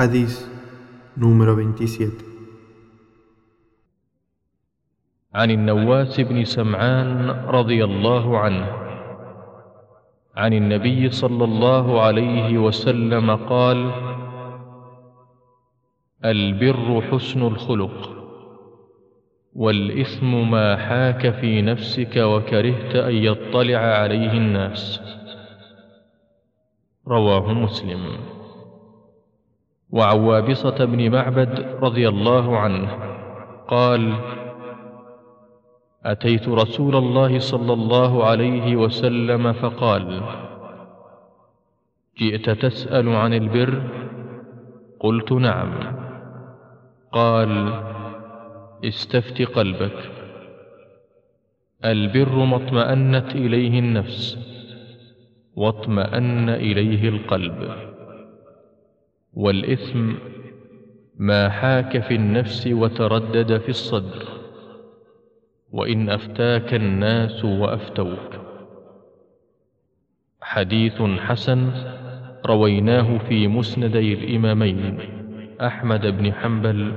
Hadith número 27 عن النواس بن سمعان رضي الله عنه. عن النبي صلى الله عليه وسلم قال البر حسن الخلق والإثم ما حاك في نفسك وكرهت أن يطلع عليه الناس. رواه مسلم. وعن وابصه بن معبد رضي الله عنه قال أتيت رسول الله صلى الله عليه وسلم فقال جئت تسأل عن البر؟ قلت نعم. قال استفت قلبك. البر ما اطمأنت إليه النفس واطمأن إليه القلب. والإثم ما حاك في النفس وتردد في الصدر وإن أفتاك الناس وأفتوك. حديث حسن رويناه في مسندي الإمامين أحمد بن حنبل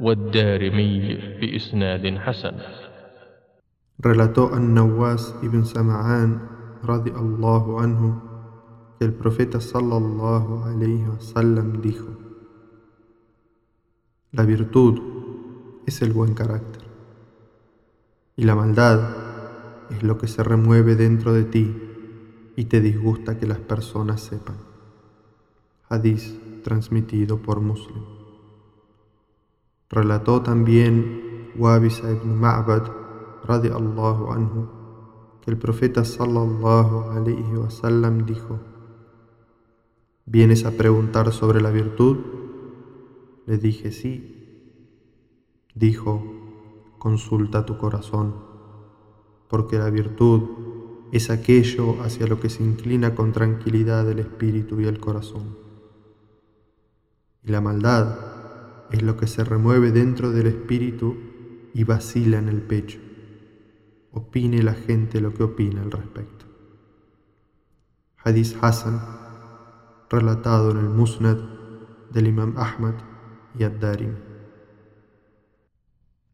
والدارمي بإسناد حسن. Relató An-Nawwas ibn Sam'an radiallahu anhu el profeta sallallahu alayhi wasallam dijo: La virtud es el buen carácter y la maldad es lo que se remueve dentro de ti y te disgusta que las personas sepan. Hadith transmitido por Muslim. Relató también Wabisa ibn Ma'bad radiallahu anhu que el profeta sallallahu alayhi wasallam dijo: ¿Vienes a preguntar sobre la virtud? Le dije sí. Dijo: Consulta tu corazón, porque la virtud es aquello hacia lo que se inclina con tranquilidad el espíritu y el corazón. Y la maldad es lo que se remueve dentro del espíritu y vacila en el pecho. Opine la gente lo que opina al respecto. Hadith Hassan, relatado en el Musnad del Imam Ahmad y Ad-Darimi.